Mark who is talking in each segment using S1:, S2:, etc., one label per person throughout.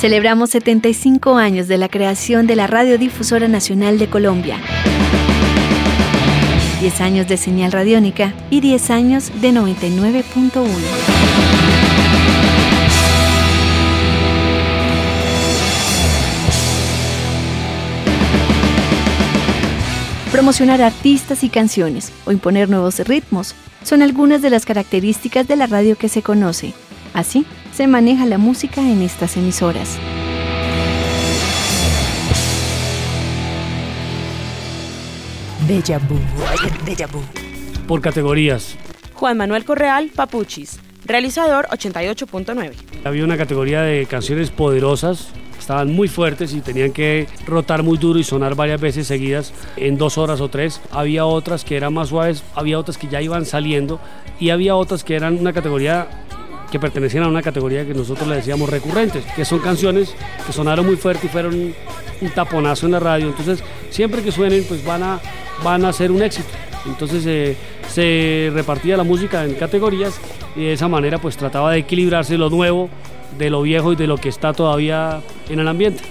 S1: Celebramos 75 años de la creación de la Radiodifusora Nacional de Colombia. 10 años de señal radiónica y 10 años de 99.1. Promocionar artistas y canciones o imponer nuevos ritmos son algunas de las características de la radio que se conoce. Así se maneja la música en estas emisoras.
S2: Por categorías.
S3: Juan Manuel Correal, Papuchis. Realizador 88.9.
S2: Había una categoría de canciones poderosas estaban muy fuertes y tenían que rotar muy duro y sonar varias veces seguidas en dos horas o tres. Había otras que eran más suaves, había otras que ya iban saliendo y había otras que eran una categoría que pertenecían a una categoría que nosotros le decíamos recurrentes, que son canciones que sonaron muy fuerte y fueron un, taponazo en la radio. Entonces, siempre que suenen, pues van a, van a ser un éxito. Entonces eh, se repartía la música en categorías y de esa manera pues trataba de equilibrarse lo nuevo de lo viejo y de lo que está todavía en el ambiente.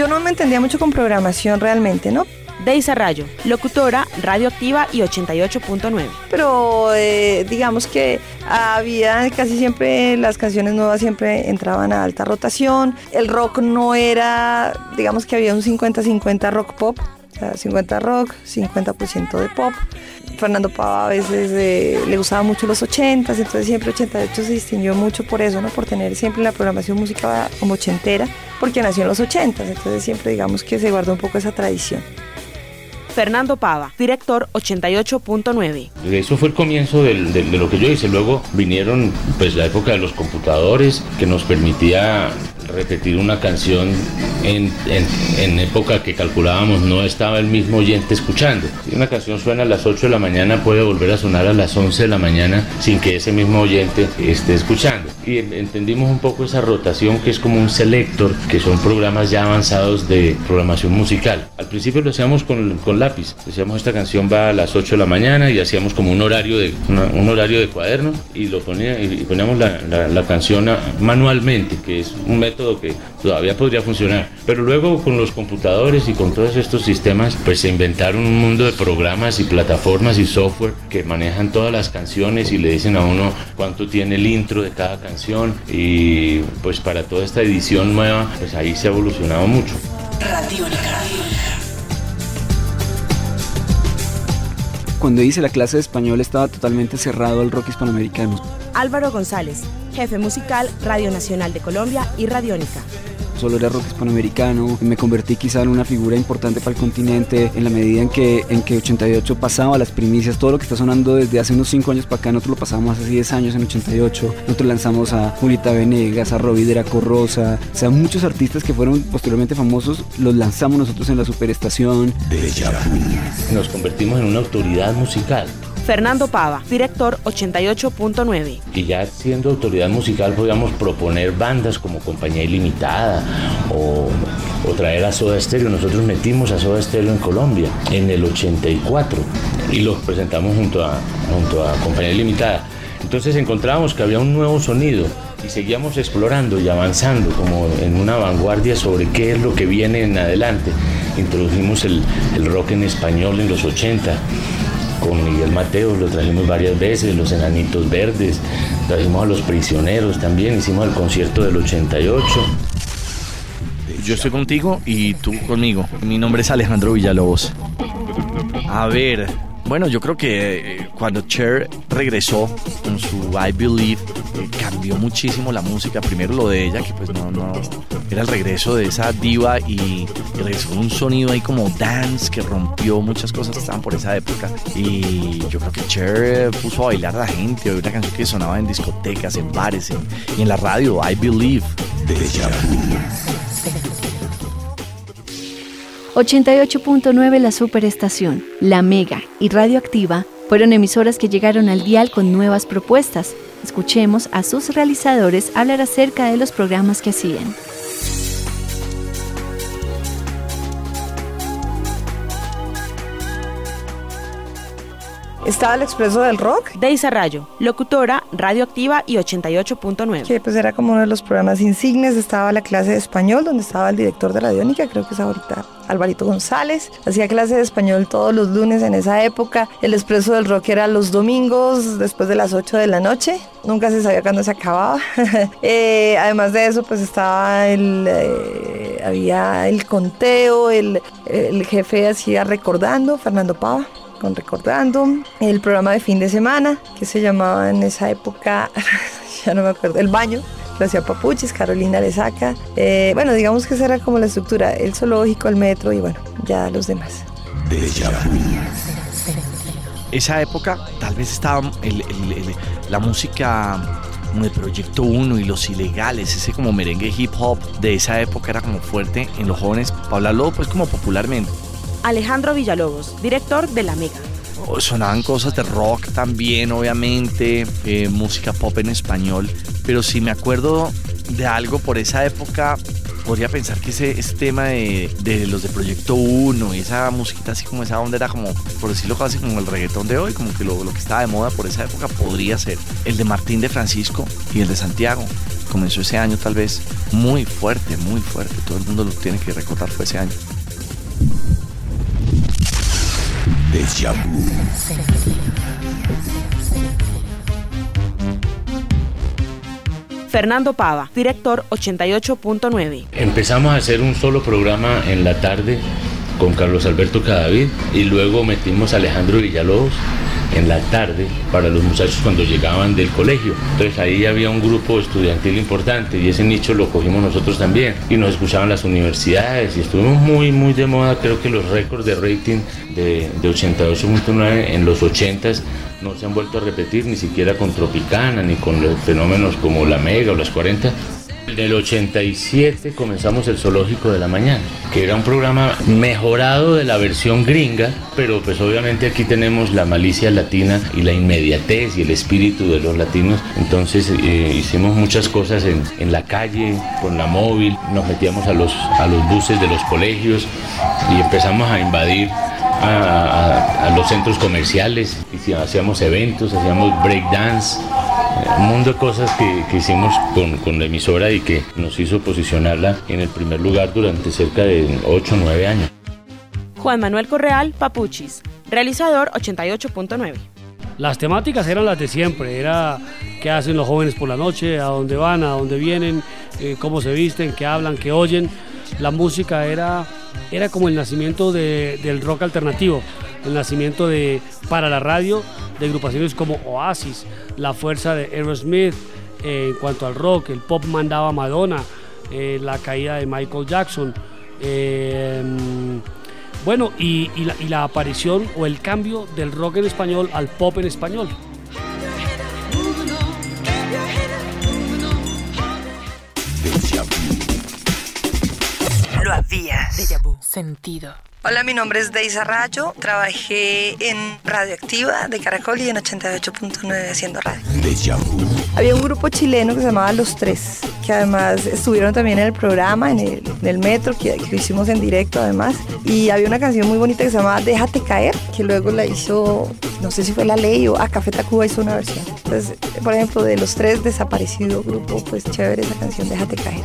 S4: Yo no me entendía mucho con programación realmente, ¿no?
S3: Deisa Rayo, locutora, radioactiva y 88.9.
S4: Pero eh, digamos que había casi siempre las canciones nuevas siempre entraban a alta rotación. El rock no era, digamos que había un 50-50 rock pop. 50 rock, 50% de pop. Fernando Pava a veces eh, le gustaba mucho los 80s, entonces siempre 88 se distinguió mucho por eso, ¿no? Por tener siempre la programación música como ochentera, porque nació en los 80s, entonces siempre digamos que se guardó un poco esa tradición.
S3: Fernando Pava, director 88.9.
S5: Eso fue el comienzo de lo que yo hice. Luego vinieron pues la época de los computadores que nos permitía repetir una canción en, en, época que calculábamos no estaba el mismo oyente escuchando. Si una canción suena a las 8 de la mañana puede volver a sonar a las 11 de la mañana sin que ese mismo oyente esté escuchando. Y entendimos un poco esa rotación que es como un selector, que son programas ya avanzados de programación musical. Al principio lo hacíamos con, con lápiz. Decíamos esta canción va a las 8 de la mañana y hacíamos como un horario de, un horario de cuaderno y, lo ponía, y poníamos la, la, la canción manualmente, que es un método que todavía podría funcionar. Pero luego con los computadores y con todos estos sistemas, pues se inventaron un mundo de programas y plataformas y software que manejan todas las canciones y le dicen a uno cuánto tiene el intro de cada canción. Y pues para toda esta edición nueva, pues ahí se ha evolucionado mucho.
S6: Cuando hice la clase de español estaba totalmente cerrado al rock hispanoamericano.
S3: Álvaro González, jefe musical Radio Nacional de Colombia y Radiónica
S6: solo era rock hispanoamericano, me convertí quizá en una figura importante para el continente en la medida en que, en que 88 pasaba las primicias, todo lo que está sonando desde hace unos 5 años para acá, nosotros lo pasamos hace 10 años en 88, nosotros lanzamos a Julita Venegas, a Robbie de Corrosa, o sea, muchos artistas que fueron posteriormente famosos, los lanzamos nosotros en la superestación.
S5: Nos convertimos en una autoridad musical.
S3: Fernando Pava, director 88.9.
S5: Y ya siendo autoridad musical podíamos proponer bandas como Compañía Ilimitada o, traer a Soda Stereo. Nosotros metimos a Soda Stereo en Colombia en el 84 y los presentamos junto a, junto a Compañía Ilimitada. Entonces encontrábamos que había un nuevo sonido y seguíamos explorando y avanzando como en una vanguardia sobre qué es lo que viene en adelante. Introdujimos el rock en español en los 80 con Miguel Mateo, lo trajimos varias veces, los Enanitos Verdes, trajimos a los prisioneros también, hicimos el concierto del 88.
S7: Yo estoy contigo y tú conmigo. Mi nombre es Alejandro Villalobos. A ver, bueno, yo creo que eh, cuando Cher regresó con su I Believe, eh, cambió muchísimo la música. Primero lo de ella, que pues no, no era el regreso de esa diva y, regresó un sonido ahí como dance que rompió muchas cosas que estaban por esa época. Y yo creo que Cher puso a bailar a la gente. Una canción que sonaba en discotecas, en bares y en la radio, I Believe.
S1: 88.9 La Superestación, La Mega y Radioactiva fueron emisoras que llegaron al dial con nuevas propuestas. Escuchemos a sus realizadores hablar acerca de los programas que hacían.
S4: Estaba el Expreso del Rock.
S3: Deisa Rayo, locutora, radioactiva y 88.9.
S4: Que pues era como uno de los programas insignes. Estaba la clase de español, donde estaba el director de Radiónica, creo que es ahorita Alvarito González. Hacía clase de español todos los lunes en esa época. El Expreso del Rock era los domingos, después de las 8 de la noche. Nunca se sabía cuándo se acababa. Eh, además de eso, pues estaba el... Eh, había el conteo, el, el jefe hacía recordando, Fernando Pava con Recordando, el programa de fin de semana que se llamaba en esa época, ya no me acuerdo, El Baño, lo hacía Papuchis, Carolina le saca. Eh, bueno, digamos que esa era como la estructura, el zoológico, el metro y bueno, ya los demás.
S7: Esa época tal vez estaba la música como de Proyecto 1 y los ilegales, ese como merengue hip hop de esa época era como fuerte en los jóvenes, para hablarlo pues como popularmente.
S3: Alejandro Villalobos, director de La Mega.
S7: Oh, sonaban cosas de rock también, obviamente, eh, música pop en español, pero si me acuerdo de algo por esa época, podría pensar que ese, tema de, los de Proyecto 1 y esa musiquita así como esa onda era como, por decirlo casi como el reggaetón de hoy, como que lo, que estaba de moda por esa época podría ser el de Martín de Francisco y el de Santiago. Comenzó ese año tal vez muy fuerte, muy fuerte, todo el mundo lo tiene que recordar, fue ese año.
S3: Fernando Pava, director 88.9.
S5: Empezamos a hacer un solo programa en la tarde con Carlos Alberto Cadavid y luego metimos a Alejandro Villalobos en la tarde para los muchachos cuando llegaban del colegio. Entonces ahí había un grupo estudiantil importante y ese nicho lo cogimos nosotros también y nos escuchaban las universidades y estuvimos muy muy de moda, creo que los récords de rating de, de 88.9 en los 80s no se han vuelto a repetir ni siquiera con Tropicana ni con los fenómenos como la Mega o las 40 en el 87 comenzamos el Zoológico de la Mañana, que era un programa mejorado de la versión gringa, pero pues obviamente aquí tenemos la malicia latina y la inmediatez y el espíritu de los latinos. Entonces eh, hicimos muchas cosas en, la calle, con la móvil, nos metíamos a los, a los buses de los colegios y empezamos a invadir a, los centros comerciales, hacíamos eventos, hacíamos breakdance un mundo de cosas que, hicimos con, la emisora y que nos hizo posicionarla en el primer lugar durante cerca de 8 o 9 años.
S3: Juan Manuel Correal, Papuchis, realizador 88.9.
S2: Las temáticas eran las de siempre, era qué hacen los jóvenes por la noche, a dónde van, a dónde vienen, eh, cómo se visten, qué hablan, qué oyen. La música era, era como el nacimiento del rock alternativo, el nacimiento de, para la radio de agrupaciones como Oasis, la fuerza de Aerosmith, eh, en cuanto al rock, el pop mandaba Madonna, eh, la caída de Michael Jackson. Eh, bueno, y, la, aparición o el cambio del rock en español al pop en español.
S3: Lo había sentido.
S4: Hola, mi nombre es Deisa Rayo. Trabajé en Radioactiva de Caracol y en 88.9 haciendo radio. Había un grupo chileno que se llamaba Los Tres, que además estuvieron también en el programa, en el, metro, que, lo hicimos en directo además. Y había una canción muy bonita que se llamaba Déjate Caer, que luego la hizo, no sé si fue La Ley o ah, Café Tacuba hizo una versión. Entonces, por ejemplo, de Los Tres, desaparecido grupo, pues chévere esa canción Déjate Caer.